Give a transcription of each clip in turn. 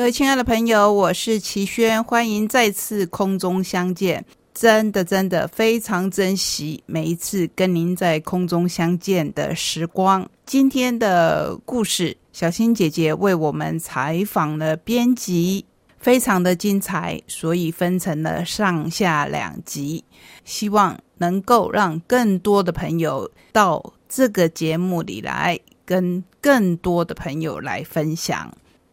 各位亲爱的朋友，我是齐轩，欢迎再次空中相见。真的，真的非常珍惜每一次跟您在空中相见的时光。今天的故事，小新姐姐为我们采访了编辑，非常的精彩，所以分成了上下两集，希望能够让更多的朋友到这个节目里来，跟更多的朋友来分享。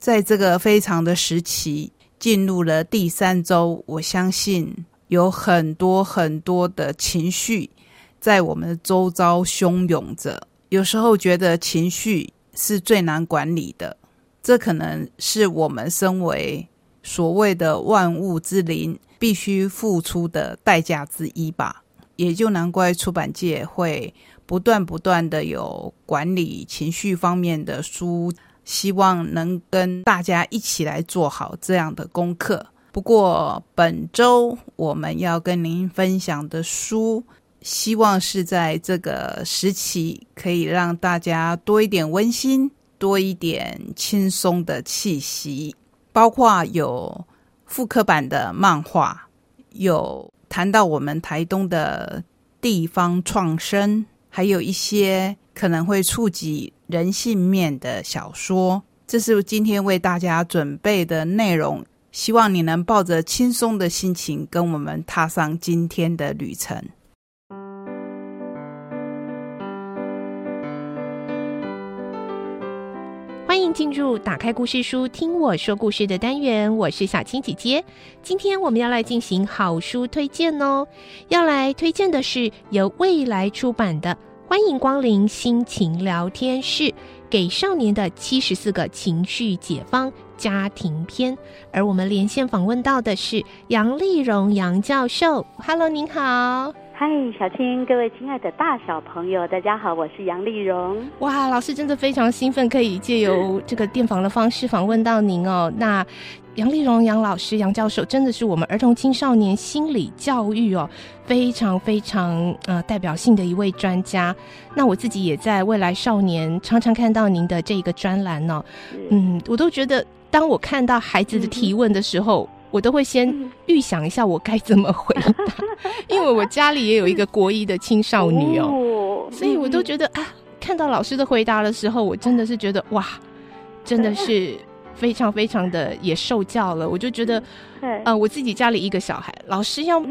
在这个非常的时期，进入了第三周，我相信。有很多很多的情绪在我们周遭汹涌着，有时候觉得情绪是最难管理的，这可能是我们身为所谓的万物之灵必须付出的代价之一吧。也就难怪出版界会不断不断的有管理情绪方面的书，希望能跟大家一起来做好这样的功课。不过本周我们要跟您分享的书，希望是在这个时期可以让大家多一点温馨，多一点轻松的气息。包括有复刻版的漫画，有谈到我们台东的地方创生，还有一些可能会触及人性面的小说。这是今天为大家准备的内容。希望你能抱着轻松的心情，跟我们踏上今天的旅程。欢迎进入打开故事书，听我说故事的单元。我是小青姐姐。今天我们要来进行好书推荐哦。要来推荐的是由未来出版的《欢迎光临心情聊天室》，给少年的七十四个情绪解方。家庭篇，而我们连线访问到的是杨丽荣杨教授。Hello，您好。嗨，小青，各位亲爱的大小朋友，大家好，我是杨丽荣。哇，老师真的非常兴奋，可以借由这个电访的方式访问到您哦。那杨丽荣杨老师杨教授真的是我们儿童青少年心理教育哦非常非常呃代表性的一位专家。那我自己也在未来少年常常看到您的这个专栏哦，嗯，我都觉得。当我看到孩子的提问的时候，我都会先预想一下我该怎么回答，因为我家里也有一个国一的青少年哦，所以我都觉得啊，看到老师的回答的时候，我真的是觉得哇，真的是非常非常的也受教了。我就觉得，呃，我自己家里一个小孩，老师要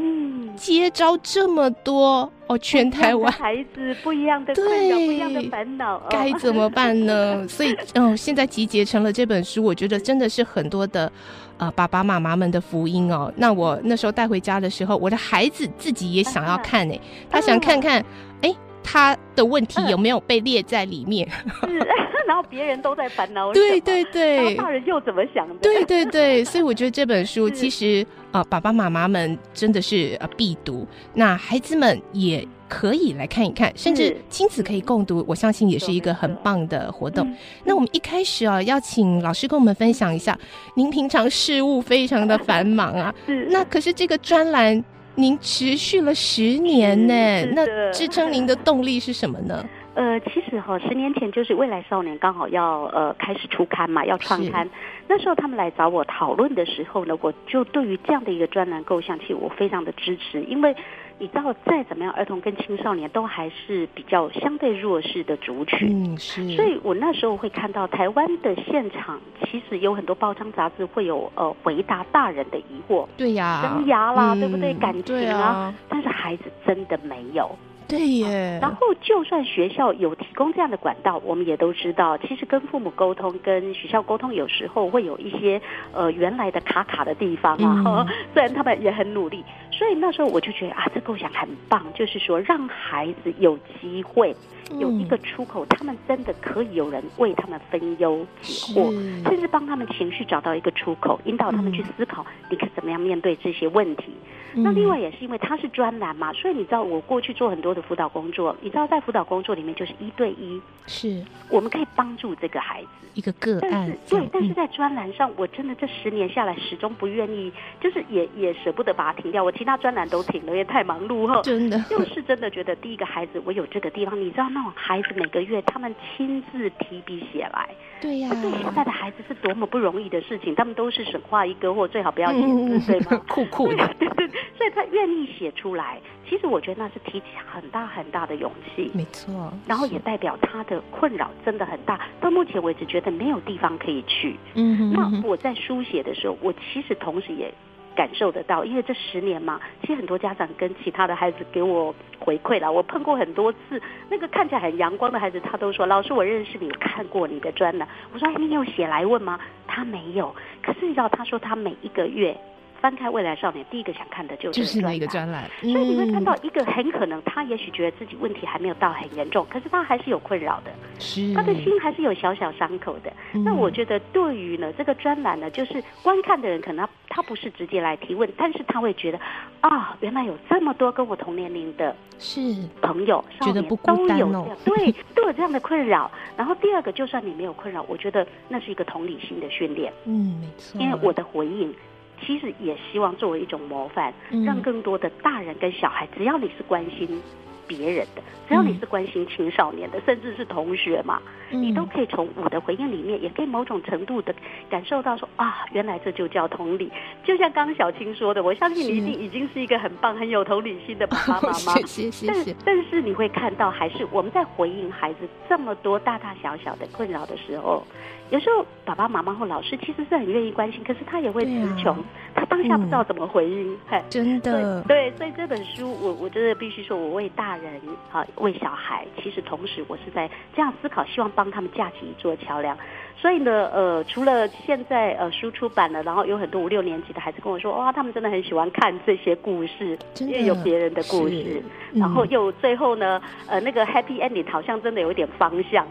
接招这么多哦，全台湾 孩子不一样的困扰，不一样的烦恼，该怎么办呢？所以，嗯，现在集结成了这本书，我觉得真的是很多的呃爸爸妈妈们的福音哦。那我那时候带回家的时候，我的孩子自己也想要看呢，他想看看，哎，他的问题有没有被列在里面？是，然后别人都在烦恼，对对对，大人又怎么想的？对对对，所以我觉得这本书其实。啊，爸爸妈妈们真的是呃必读，那孩子们也可以来看一看，甚至亲子可以共读，我相信也是一个很棒的活动。那我们一开始啊，要请老师跟我们分享一下，您平常事务非常的繁忙啊，那可是这个专栏您持续了十年呢，那支撑您的动力是什么呢？呃，其实哈，十年前就是未来少年刚好要呃开始出刊嘛，要创刊。那时候他们来找我讨论的时候呢，我就对于这样的一个专栏构想，其实我非常的支持，因为你知道再怎么样，儿童跟青少年都还是比较相对弱势的族群。嗯，是。所以我那时候会看到台湾的现场，其实有很多报章杂志会有呃回答大人的疑惑。对呀。生涯啦，对不对？感情啊，但是孩子真的没有。对耶，然后就算学校有提供这样的管道，我们也都知道，其实跟父母沟通、跟学校沟通，有时候会有一些呃原来的卡卡的地方啊。虽然他们也很努力，所以那时候我就觉得啊，这构想很棒，就是说让孩子有机会有一个出口，他们真的可以有人为他们分忧解惑，甚至帮他们情绪找到一个出口，引导他们去思考，你可怎么样面对这些问题。那另外也是因为他是专栏嘛，所以你知道我过去做很多的辅导工作，你知道在辅导工作里面就是一对一，是。我们可以帮助这个孩子。一个个案，对，但是在专栏上，我真的这十年下来始终不愿意，就是也也舍不得把它停掉。我其他专栏都停了，也太忙碌哈。真的，就是真的觉得第一个孩子我有这个地方，你知道那种孩子每个月他们亲自提笔写来，对呀，对现在的孩子是多么不容易的事情，他们都是省画一个或最好不要写字，对吗？酷酷的，对对，所以他愿意写出来，其实我觉得那是提起很大很大的勇气，没错，然后也代表他的困扰真的很大，到目前为止觉得没有地方可以去。嗯，那我在书写的时候，我其实同时也感受得到，因为这十年嘛，其实很多家长跟其他的孩子给我回馈了，我碰过很多次，那个看起来很阳光的孩子，他都说：“老师，我认识你，看过你的专栏。”我说：“，你有写来问吗？”他没有，可是你知道，他说他每一个月。翻开《未来少年》，第一个想看的就是那个专栏，所以你会看到一个很可能他也许觉得自己问题还没有到很严重，可是他还是有困扰的，是他的心还是有小小伤口的。那我觉得对于呢这个专栏呢，就是观看的人可能他不是直接来提问，但是他会觉得啊，原来有这么多跟我同年龄的是朋友少年都有这样对 都有这样的困扰。然后第二个，就算你没有困扰，我觉得那是一个同理心的训练。嗯，没错，因为我的回应。其实也希望作为一种模范，让更多的大人跟小孩，只要你是关心别人的，只要你是关心青少年的，甚至是同学嘛，你都可以从我的回应里面，也可以某种程度的感受到说啊，原来这就叫同理。就像刚刚小青说的，我相信你一定已经是一个很棒、很有同理心的爸爸妈妈。谢谢谢谢。但但是你会看到，还是我们在回应孩子这么多大大小小的困扰的时候。有时候爸爸妈妈或老师其实是很愿意关心，可是他也会词穷，他当下不知道怎么回应。真的，对，所以这本书我我真的必须说，我为大人啊，为小孩，其实同时我是在这样思考，希望帮他们架起一座桥梁。所以呢，呃，除了现在呃书出版了，然后有很多五六年级的孩子跟我说，哇，他们真的很喜欢看这些故事，因为有别人的故事，然后又最后呢，呃，那个 happy ending 好像真的有一点方向，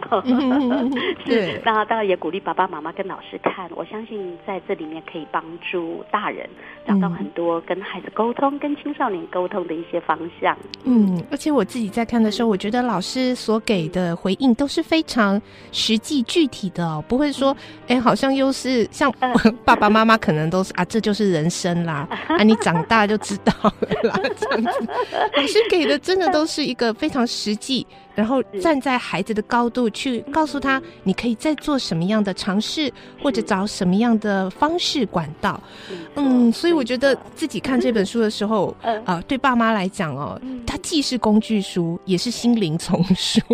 是，那当然也鼓励爸爸妈妈跟老师看，我相信在这里面可以帮助大人找到很多跟孩子沟通、跟青少年沟通的一些方向。嗯，而且我自己在看的时候，我觉得老师所给的回应都是非常实际具体的。不会说，哎，好像又是像 爸爸妈妈可能都是啊，这就是人生啦，啊，你长大就知道了啦，这样子。老师给的真的都是一个非常实际，然后站在孩子的高度去告诉他，你可以再做什么样的尝试，或者找什么样的方式管道。嗯，所以我觉得自己看这本书的时候，啊，对爸妈来讲哦，它既是工具书，也是心灵丛书。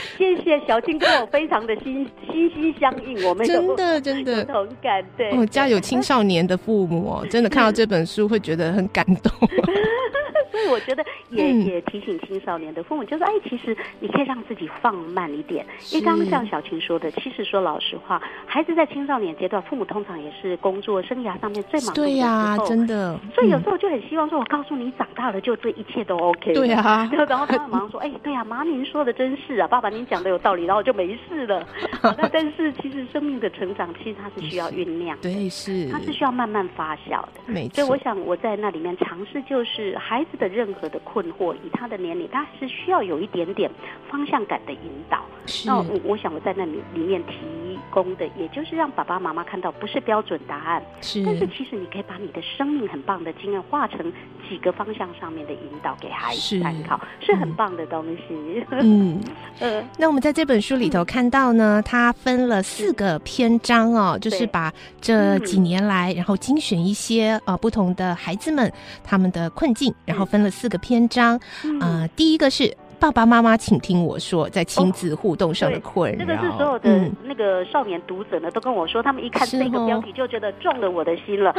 谢谢小青跟我非常的心心心相印，我们真的真的同感。对，哦，家有青少年的父母哦，真的看到这本书会觉得很感动。所以我觉得也也提醒青少年的父母，就是哎，其实你可以让自己放慢一点。因为刚刚像小琴说的，其实说老实话，孩子在青少年阶段，父母通常也是工作生涯上面最忙碌的时候，对呀真的。所以有时候就很希望说，我告诉你，长大了就这一切都 OK。对啊。然后他们马上说，哎，对啊，妈您说的真是啊，爸爸您讲的有道理，然后就没事了。那但是其实生命的成长，其实它是需要酝酿，对，是，它是需要慢慢发酵的。没错。所以我想我在那里面尝试，就是孩子。的任何的困惑，以他的年龄，他是需要有一点点方向感的引导。那我我想我在那里里面提供的，也就是让爸爸妈妈看到，不是标准答案，是，但是其实你可以把你的生命很棒的经验，化成几个方向上面的引导给孩子参考，是。很棒的东西。嗯。呃，那我们在这本书里头看到呢，它分了四个篇章哦，就是把这几年来，然后精选一些呃不同的孩子们他们的困境，然后。分了四个篇章，啊，第一个是。爸爸妈妈，请听我说，在亲子互动上的困扰。这个是所有的那个少年读者呢，都跟我说，他们一看这个标题就觉得中了我的心了。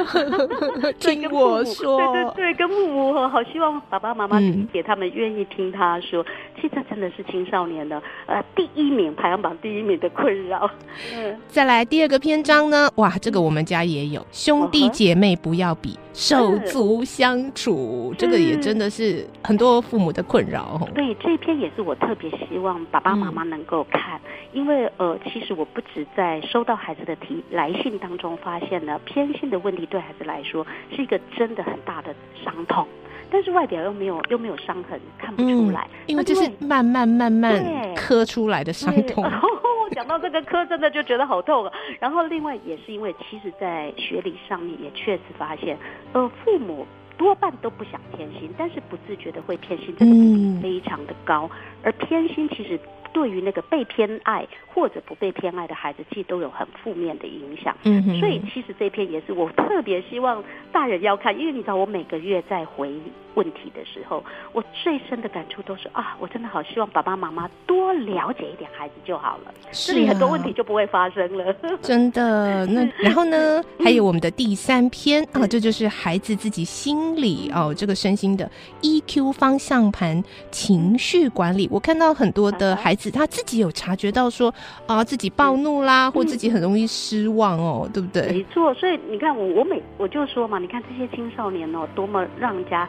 听我说，对对对，跟父母和好希望爸爸妈妈理解，他们愿意听他说。其实真的是青少年的呃第一名排行榜第一名的困扰。嗯，再来第二个篇章呢，哇，这个我们家也有，兄弟姐妹不要比，手足相处，这个也真的是很多父母的困扰。对。这篇也是我特别希望爸爸妈妈能够看，因为呃，其实我不止在收到孩子的提来信当中发现了偏心的问题，对孩子来说是一个真的很大的伤痛，但是外表又没有又没有伤痕，看不出来，因为这是慢慢慢慢磕出来的伤痛。讲到这个磕，真的就觉得好痛啊。然后另外也是因为，其实，在学理上面也确实发现，呃，父母。多半都不想偏心，但是不自觉的会偏心，这个比例非常的高。而偏心其实对于那个被偏爱或者不被偏爱的孩子，其实都有很负面的影响。嗯所以其实这篇也是我特别希望大人要看，因为你知道我每个月在回问题的时候，我最深的感触都是啊，我真的好希望爸爸妈妈多了解一点孩子就好了，这里很多问题就不会发生了。真的，那然后呢，还有我们的第三篇啊，这就是孩子自己心理哦，这个身心的 EQ 方向盘情绪管理。我看到很多的孩子他自己有察觉到说啊，自己暴怒啦，或自己很容易失望哦，对不对？没错，所以你看我我每我就说嘛，你看这些青少年哦，多么让人家。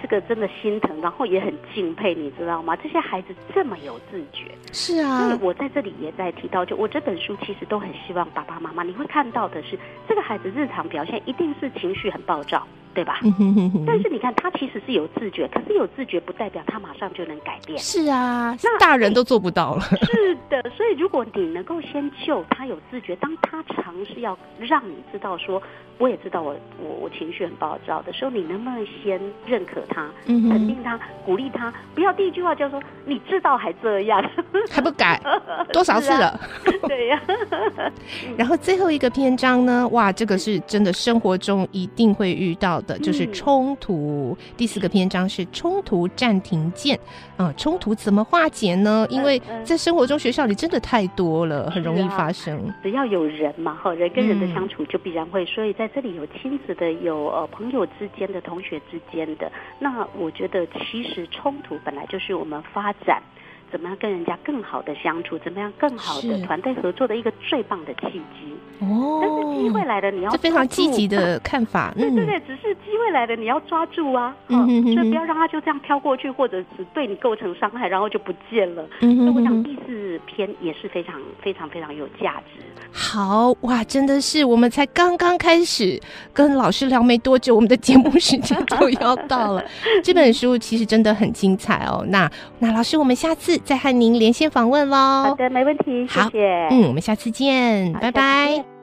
这个真的心疼，然后也很敬佩，你知道吗？这些孩子这么有自觉，是啊。所以我在这里也在提到，就我这本书其实都很希望爸爸妈妈，你会看到的是，这个孩子日常表现一定是情绪很暴躁。对吧？但是你看，他其实是有自觉，可是有自觉不代表他马上就能改变。是啊，那大人都做不到了。是的，所以如果你能够先救他有自觉，当他尝试要让你知道说，我也知道我我我情绪很暴躁的时候，你能不能先认可他，肯定他，鼓励他？不要第一句话就说你知道还这样，还不改，多少次了？对呀。然后最后一个篇章呢？哇，这个是真的生活中一定会遇到。的就是冲突，第四个篇章是冲突暂停键。啊，冲突怎么化解呢？因为在生活中、学校里真的太多了，很容易发生。只要有人嘛，哈，人跟人的相处就必然会。所以在这里有亲子的，有呃朋友之间的、同学之间的。那我觉得，其实冲突本来就是我们发展。怎么样跟人家更好的相处？怎么样更好的团队合作的一个最棒的契机哦！但是机会来了，你要这非常积极的看法。对对对，只是机会来了，你要抓住啊！嗯所以不要让它就这样飘过去，或者只对你构成伤害，然后就不见了。嗯所以我想第四篇也是非常非常非常有价值。好哇，真的是我们才刚刚开始跟老师聊没多久，我们的节目时间就要到了。这本书其实真的很精彩哦。那那老师，我们下次。再和您连线访问喽。好的，没问题，谢谢。嗯，我们下次见，拜拜。